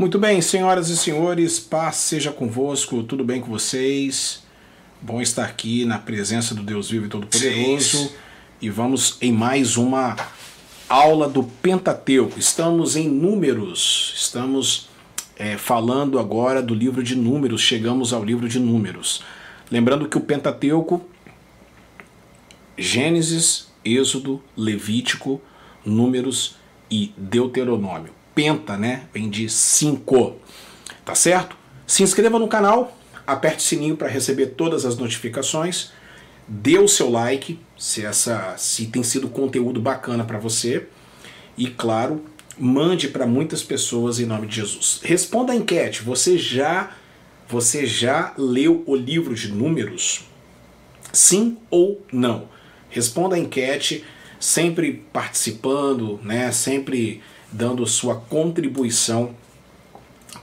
Muito bem, senhoras e senhores, paz seja convosco, tudo bem com vocês? Bom estar aqui na presença do Deus vivo e todo-poderoso e vamos em mais uma aula do Pentateuco. Estamos em Números, estamos é, falando agora do livro de Números, chegamos ao livro de Números. Lembrando que o Pentateuco, Gênesis, Êxodo, Levítico, Números e Deuteronômio penta, né? Vem de 5. Tá certo? Se inscreva no canal, aperte o sininho para receber todas as notificações. Dê o seu like se essa se tem sido conteúdo bacana para você. E claro, mande para muitas pessoas em nome de Jesus. Responda a enquete. Você já você já leu o livro de números? Sim ou não? Responda a enquete, sempre participando, né? Sempre dando sua contribuição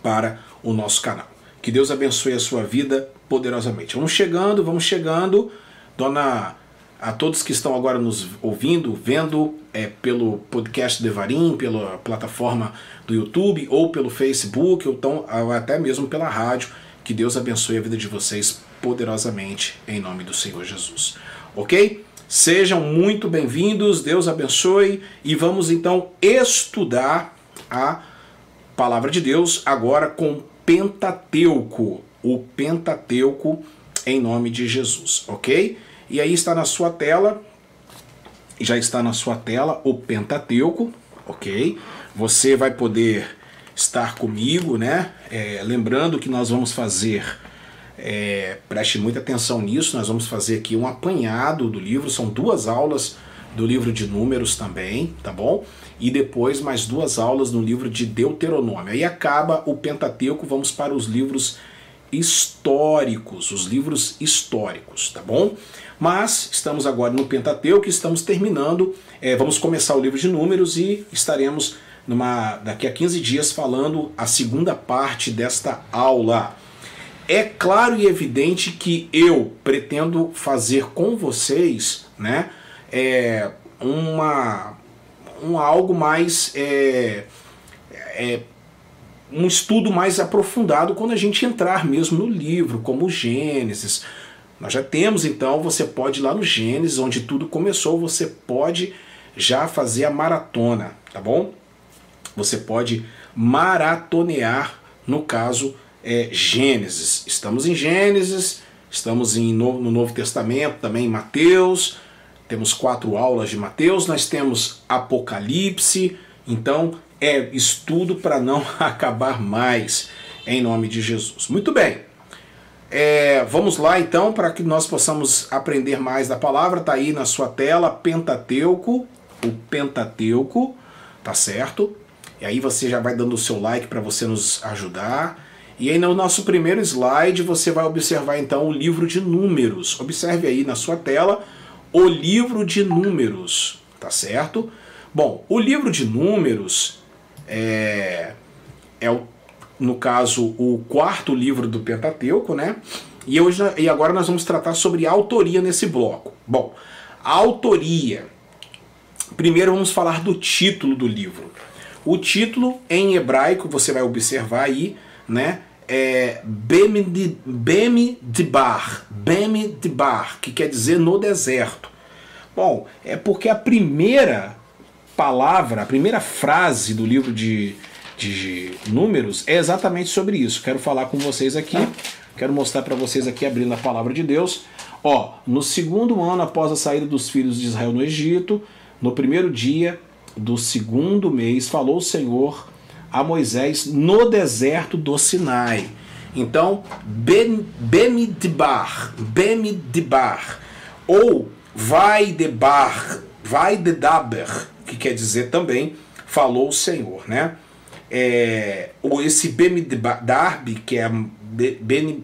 para o nosso canal. Que Deus abençoe a sua vida poderosamente. Vamos chegando, vamos chegando. Dona a todos que estão agora nos ouvindo, vendo é, pelo podcast Devarim, pela plataforma do YouTube, ou pelo Facebook, ou tão, até mesmo pela rádio. Que Deus abençoe a vida de vocês poderosamente, em nome do Senhor Jesus. Ok? Sejam muito bem-vindos, Deus abençoe e vamos então estudar a palavra de Deus agora com Pentateuco, o Pentateuco em nome de Jesus, ok? E aí está na sua tela, já está na sua tela o Pentateuco, ok? Você vai poder estar comigo, né? É, lembrando que nós vamos fazer é, preste muita atenção nisso, nós vamos fazer aqui um apanhado do livro, são duas aulas do livro de Números também, tá bom? E depois mais duas aulas no livro de Deuteronômio. Aí acaba o Pentateuco, vamos para os livros históricos, os livros históricos, tá bom? Mas estamos agora no Pentateuco, estamos terminando, é, vamos começar o livro de Números e estaremos numa, daqui a 15 dias falando a segunda parte desta aula. É claro e evidente que eu pretendo fazer com vocês, né, é, uma, um algo mais é, é, um estudo mais aprofundado quando a gente entrar mesmo no livro, como Gênesis. Nós já temos então, você pode ir lá no Gênesis, onde tudo começou, você pode já fazer a maratona, tá bom? Você pode maratonear, no caso, é, Gênesis. Estamos em Gênesis, estamos em, no, no Novo Testamento também em Mateus, temos quatro aulas de Mateus, nós temos Apocalipse, então é estudo para não acabar mais, em nome de Jesus. Muito bem, é, vamos lá então para que nós possamos aprender mais da palavra, está aí na sua tela, Pentateuco, o Pentateuco, tá certo? E aí você já vai dando o seu like para você nos ajudar. E aí no nosso primeiro slide você vai observar então o livro de números. Observe aí na sua tela o livro de números, tá certo? Bom, o livro de números é, é o, no caso o quarto livro do Pentateuco, né? E, hoje, e agora nós vamos tratar sobre autoria nesse bloco. Bom, autoria. Primeiro vamos falar do título do livro. O título em hebraico você vai observar aí, né? É Bem de, Bar, Bem de Bar, que quer dizer no deserto. Bom, é porque a primeira palavra, a primeira frase do livro de, de números é exatamente sobre isso. Quero falar com vocês aqui, quero mostrar para vocês aqui abrindo a palavra de Deus. Ó, no segundo ano após a saída dos filhos de Israel no Egito, no primeiro dia do segundo mês, falou o Senhor a Moisés no deserto do Sinai. Então, Bemidbar, Bemidbar, ou vai de bar, vai de daber, que quer dizer também falou o Senhor, né? É, ou esse Bemidbarb, que é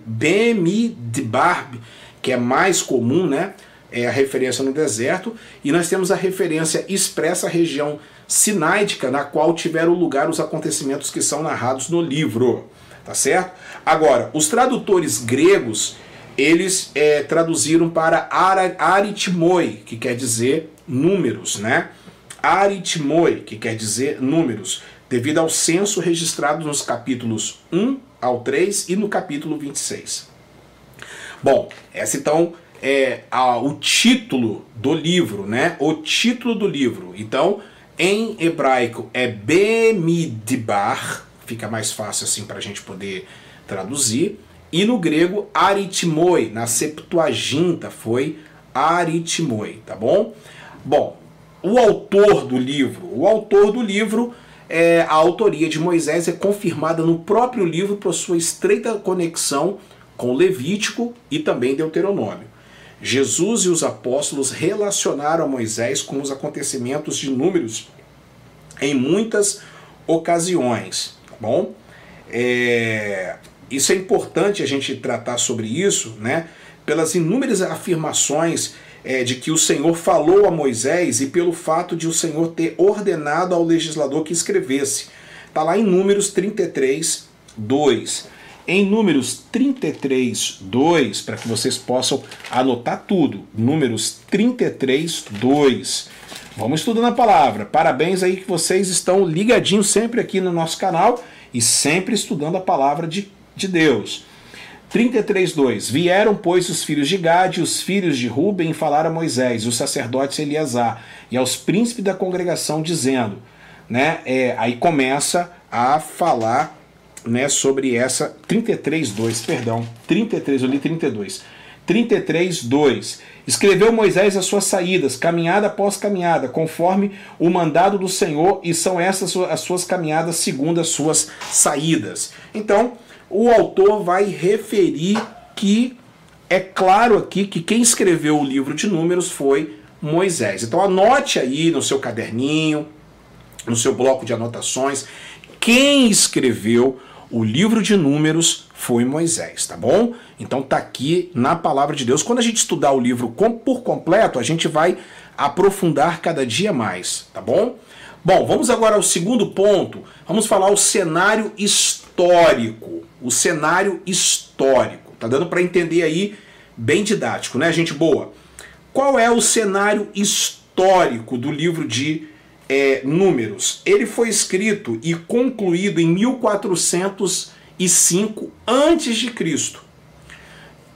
Bemidbarb, que é mais comum, né? É a referência no deserto, e nós temos a referência expressa à região sináitica na qual tiveram lugar os acontecimentos que são narrados no livro. Tá certo? Agora, os tradutores gregos, eles é, traduziram para aritmoi, que quer dizer números, né? Aritmoi, que quer dizer números. devido ao censo registrado nos capítulos 1 ao 3 e no capítulo 26. Bom, essa então é a, o título do livro, né? O título do livro. Então, em hebraico é Bemidbar, fica mais fácil assim para a gente poder traduzir. E no grego, aritmoi, na Septuaginta foi aritmoi, tá bom? Bom, o autor do livro, o autor do livro, é, a autoria de Moisés é confirmada no próprio livro por sua estreita conexão com Levítico e também Deuteronômio. Jesus e os apóstolos relacionaram Moisés com os acontecimentos de números em muitas ocasiões. Tá bom, é, isso é importante a gente tratar sobre isso, né? Pelas inúmeras afirmações é, de que o Senhor falou a Moisés e pelo fato de o Senhor ter ordenado ao legislador que escrevesse. Está lá em Números 33, 2. Em Números 33, 2, para que vocês possam anotar tudo. Números 33, 2. Vamos estudando a palavra. Parabéns aí que vocês estão ligadinhos sempre aqui no nosso canal e sempre estudando a palavra de, de Deus. 33:2 Vieram, pois, os filhos de Gade e os filhos de Ruben e falaram a Moisés, os sacerdotes Eleazar, e aos príncipes da congregação, dizendo, né? É, aí começa a falar né, sobre essa 33:2, perdão, 33, eu li 32. 33:2 Escreveu Moisés as suas saídas, caminhada após caminhada, conforme o mandado do Senhor, e são essas as suas caminhadas segundo as suas saídas. Então, o autor vai referir que é claro aqui que quem escreveu o livro de Números foi Moisés. Então anote aí no seu caderninho, no seu bloco de anotações, quem escreveu o livro de Números foi Moisés, tá bom? Então tá aqui na palavra de Deus. Quando a gente estudar o livro por completo, a gente vai aprofundar cada dia mais, tá bom? Bom, vamos agora ao segundo ponto. Vamos falar o cenário histórico o cenário histórico. Tá dando para entender aí bem didático, né, gente boa? Qual é o cenário histórico do livro de é, Números? Ele foi escrito e concluído em 1405 antes de Cristo.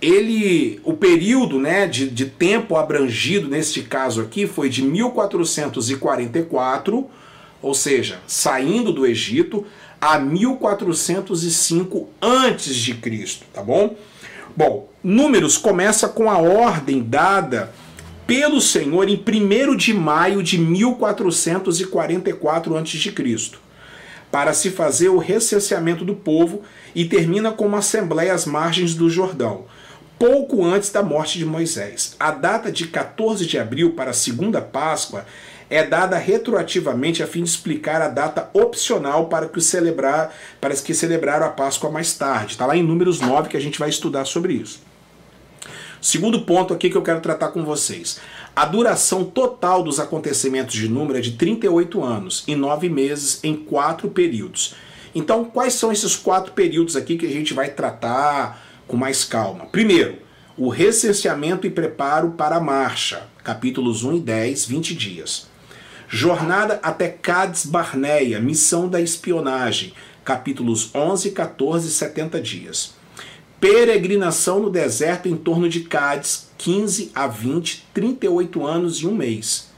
Ele, o período né, de, de tempo abrangido neste caso aqui foi de 1444, ou seja, saindo do Egito, a 1405 antes de Cristo, tá bom? Bom, Números começa com a ordem dada pelo Senhor em 1 de maio de 1444 a.C., para se fazer o recenseamento do povo e termina com uma assembleia às margens do Jordão, pouco antes da morte de Moisés. A data de 14 de abril para a segunda Páscoa é dada retroativamente a fim de explicar a data opcional para que celebrar, para que celebraram a Páscoa mais tarde. Está lá em Números 9 que a gente vai estudar sobre isso. Segundo ponto aqui que eu quero tratar com vocês. A duração total dos acontecimentos de número é de 38 anos, em nove meses, em quatro períodos. Então, quais são esses quatro períodos aqui que a gente vai tratar com mais calma? Primeiro, o recenseamento e preparo para a marcha, capítulos 1 e 10, 20 dias. Jornada até Cades Barneia, missão da espionagem, capítulos 11, 14 e 70 dias. Peregrinação no deserto em torno de Cádiz, 15 a 20, 38 anos e um mês.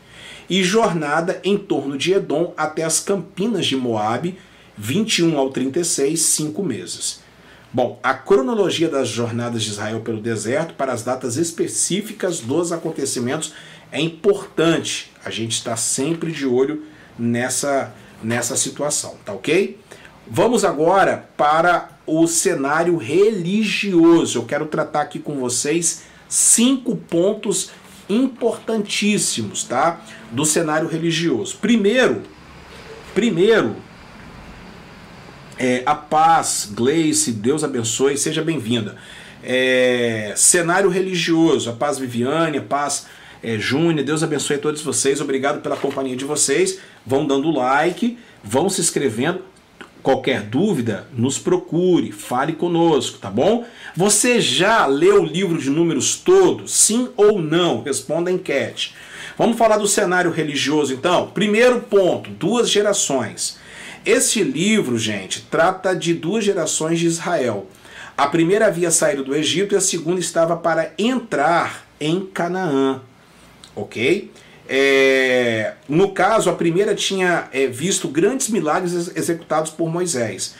E jornada em torno de Edom até as Campinas de Moabe, 21 ao 36, 5 meses. Bom, a cronologia das jornadas de Israel pelo deserto para as datas específicas dos acontecimentos é importante a gente estar sempre de olho nessa, nessa situação, tá ok? Vamos agora para o cenário religioso. Eu quero tratar aqui com vocês cinco pontos importantíssimos, tá? Do cenário religioso. Primeiro, primeiro, é, a paz, Gleice, Deus abençoe, seja bem-vinda. É, cenário religioso, a paz Viviane, a paz é, Júnior, Deus abençoe a todos vocês, obrigado pela companhia de vocês. Vão dando like, vão se inscrevendo. Qualquer dúvida, nos procure, fale conosco, tá bom? Você já leu o livro de números todo? Sim ou não? Responda a enquete. Vamos falar do cenário religioso então? Primeiro ponto: duas gerações. Este livro, gente, trata de duas gerações de Israel. A primeira havia saído do Egito e a segunda estava para entrar em Canaã. Ok? É, no caso, a primeira tinha é, visto grandes milagres executados por Moisés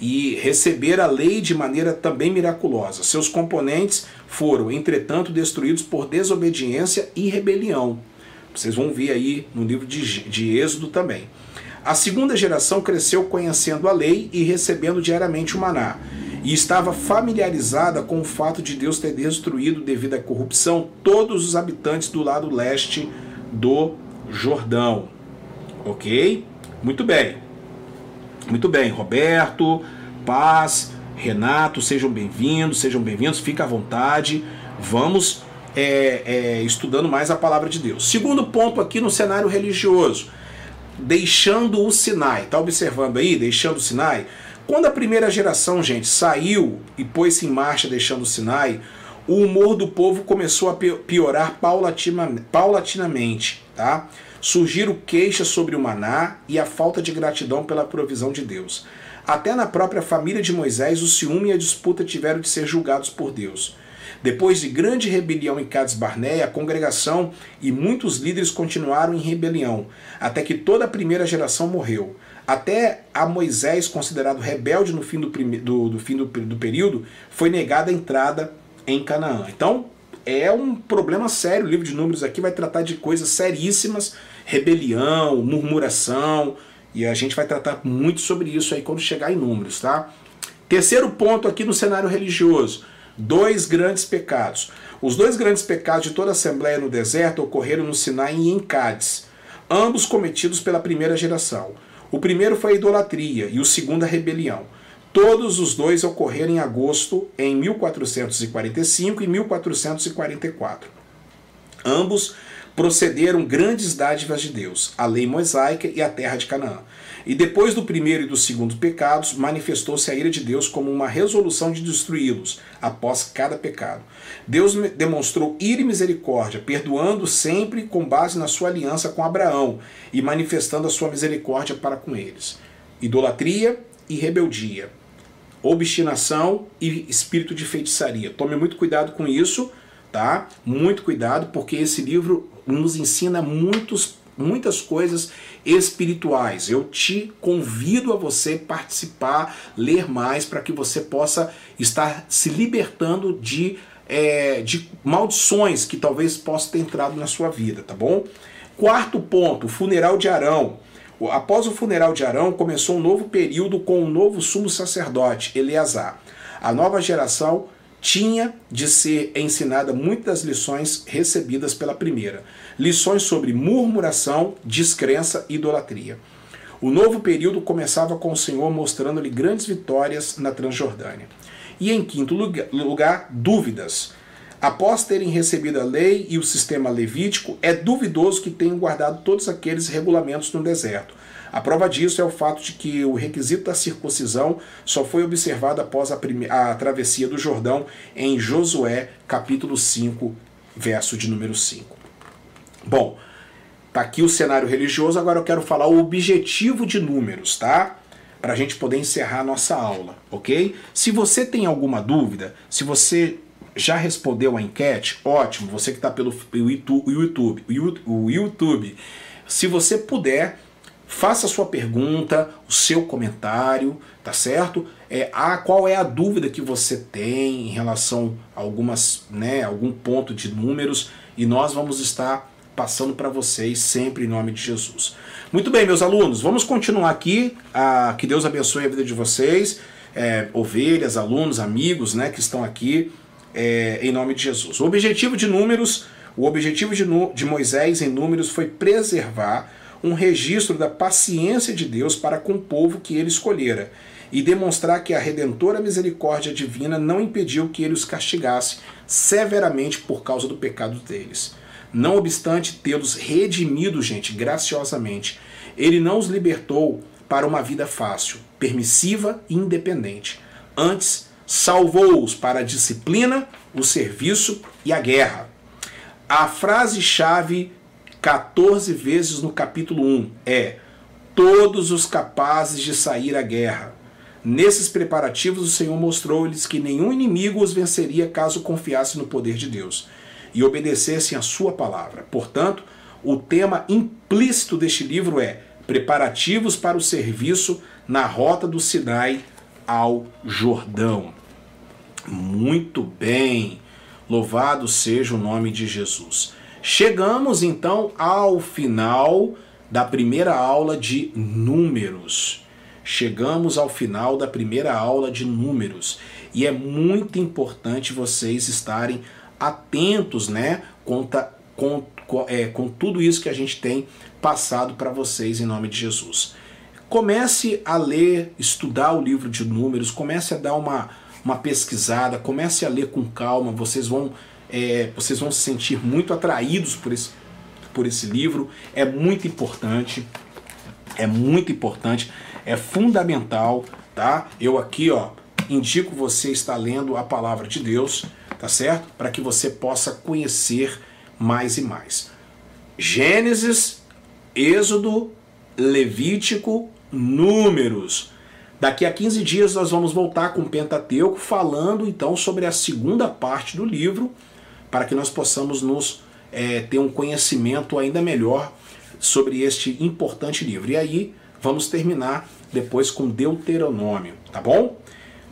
e receber a lei de maneira também miraculosa. Seus componentes foram, entretanto, destruídos por desobediência e rebelião. Vocês vão ver aí no livro de, de Êxodo também. A segunda geração cresceu conhecendo a lei e recebendo diariamente o maná, e estava familiarizada com o fato de Deus ter destruído, devido à corrupção, todos os habitantes do lado leste do Jordão. Ok? Muito bem. Muito bem, Roberto, Paz, Renato, sejam bem-vindos, sejam bem-vindos, fica à vontade. Vamos é, é, estudando mais a palavra de Deus. Segundo ponto aqui no cenário religioso, deixando o Sinai. Tá observando aí? Deixando o Sinai. Quando a primeira geração, gente, saiu e pôs-se em marcha deixando o Sinai, o humor do povo começou a piorar paulatinamente, tá? Surgiram queixas sobre o maná e a falta de gratidão pela provisão de Deus. Até na própria família de Moisés, o ciúme e a disputa tiveram de ser julgados por Deus. Depois de grande rebelião em Cades Barneia, a congregação e muitos líderes continuaram em rebelião, até que toda a primeira geração morreu. Até a Moisés, considerado rebelde no fim do, do, do fim do, do período, foi negada a entrada em Canaã. Então, é um problema sério. O livro de Números aqui vai tratar de coisas seríssimas rebelião, murmuração, e a gente vai tratar muito sobre isso aí quando chegar em números, tá? Terceiro ponto aqui no cenário religioso: dois grandes pecados. Os dois grandes pecados de toda a Assembleia no deserto ocorreram no Sinai e em Cádiz, ambos cometidos pela primeira geração. O primeiro foi a idolatria e o segundo a rebelião. Todos os dois ocorreram em agosto em 1445 e 1444. Ambos procederam grandes dádivas de Deus, a lei mosaica e a terra de Canaã. E depois do primeiro e do segundo pecados, manifestou-se a ira de Deus como uma resolução de destruí-los após cada pecado. Deus demonstrou ira e misericórdia, perdoando sempre com base na sua aliança com Abraão e manifestando a sua misericórdia para com eles. Idolatria e rebeldia, obstinação e espírito de feitiçaria. Tome muito cuidado com isso, tá? Muito cuidado, porque esse livro nos ensina muitos, muitas coisas espirituais. Eu te convido a você participar, ler mais, para que você possa estar se libertando de, é, de maldições que talvez possam ter entrado na sua vida, tá bom? Quarto ponto, funeral de Arão. Após o funeral de Arão, começou um novo período com um novo sumo sacerdote, Eleazar. A nova geração tinha de ser ensinada muitas lições recebidas pela primeira. Lições sobre murmuração, descrença e idolatria. O novo período começava com o Senhor mostrando-lhe grandes vitórias na Transjordânia. E em quinto lugar, dúvidas. Após terem recebido a lei e o sistema levítico, é duvidoso que tenham guardado todos aqueles regulamentos no deserto. A prova disso é o fato de que o requisito da circuncisão só foi observado após a, a travessia do Jordão em Josué, capítulo 5, verso de número 5. Bom, tá aqui o cenário religioso, agora eu quero falar o objetivo de números, tá? Para a gente poder encerrar a nossa aula, ok? Se você tem alguma dúvida, se você já respondeu a enquete, ótimo, você que está pelo YouTube, o YouTube, se você puder Faça a sua pergunta, o seu comentário, tá certo? É, a, qual é a dúvida que você tem em relação a algumas, né, algum ponto de números e nós vamos estar passando para vocês sempre em nome de Jesus. Muito bem, meus alunos, vamos continuar aqui. Ah, que Deus abençoe a vida de vocês, é, ovelhas, alunos, amigos, né, que estão aqui é, em nome de Jesus. O objetivo de números, o objetivo de, de Moisés em números foi preservar um registro da paciência de Deus para com o povo que ele escolhera e demonstrar que a redentora misericórdia divina não impediu que ele os castigasse severamente por causa do pecado deles. Não obstante tê-los redimido, gente, graciosamente, ele não os libertou para uma vida fácil, permissiva e independente. Antes, salvou-os para a disciplina, o serviço e a guerra. A frase-chave 14 vezes no capítulo 1 é todos os capazes de sair à guerra. Nesses preparativos, o Senhor mostrou-lhes que nenhum inimigo os venceria caso confiasse no poder de Deus e obedecessem a sua palavra. Portanto, o tema implícito deste livro é preparativos para o serviço na rota do Sinai ao Jordão. Muito bem. Louvado seja o nome de Jesus. Chegamos então ao final da primeira aula de números. Chegamos ao final da primeira aula de números e é muito importante vocês estarem atentos, né, conta, com, é, com tudo isso que a gente tem passado para vocês em nome de Jesus. Comece a ler, estudar o livro de números, comece a dar uma, uma pesquisada, comece a ler com calma, vocês vão, é, vocês vão se sentir muito atraídos por esse, por esse livro. É muito importante, é muito importante, é fundamental, tá? Eu aqui, ó, indico você estar lendo a palavra de Deus, tá certo? Para que você possa conhecer mais e mais. Gênesis, Êxodo, Levítico, Números. Daqui a 15 dias nós vamos voltar com o Pentateuco, falando então sobre a segunda parte do livro, para que nós possamos nos é, ter um conhecimento ainda melhor sobre este importante livro. E aí vamos terminar depois com Deuteronômio, tá bom?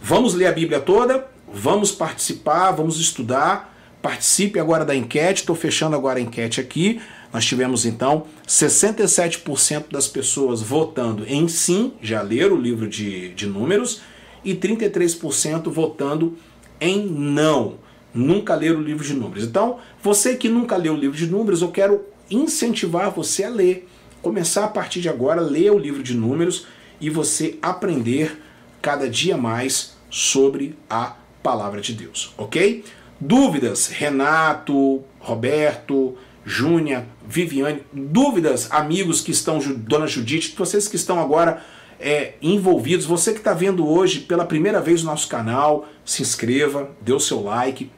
Vamos ler a Bíblia toda, vamos participar, vamos estudar. Participe agora da enquete, estou fechando agora a enquete aqui. Nós tivemos então 67% das pessoas votando em sim, já leram o livro de, de números, e 33% votando em não, nunca ler o livro de números. Então, você que nunca leu o livro de números, eu quero incentivar você a ler. Começar a partir de agora, ler o livro de números e você aprender cada dia mais sobre a palavra de Deus, ok? Dúvidas, Renato, Roberto, Júnia, Viviane, dúvidas, amigos que estão, Dona Judite, vocês que estão agora é, envolvidos, você que está vendo hoje pela primeira vez o nosso canal, se inscreva, dê o seu like.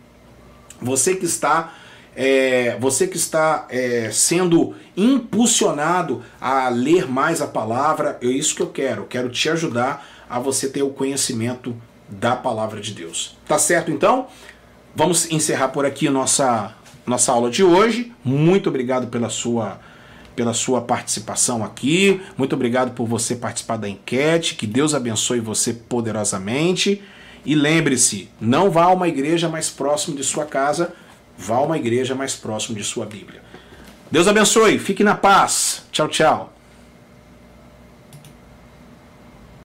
Você que está é, você que está é, sendo impulsionado a ler mais a palavra, é isso que eu quero. Eu quero te ajudar a você ter o conhecimento da palavra de Deus. Tá certo então? Vamos encerrar por aqui nossa nossa aula de hoje. Muito obrigado pela sua pela sua participação aqui. Muito obrigado por você participar da enquete. Que Deus abençoe você poderosamente. E lembre-se, não vá a uma igreja mais próximo de sua casa, vá a uma igreja mais próximo de sua Bíblia. Deus abençoe, fique na paz. Tchau, tchau.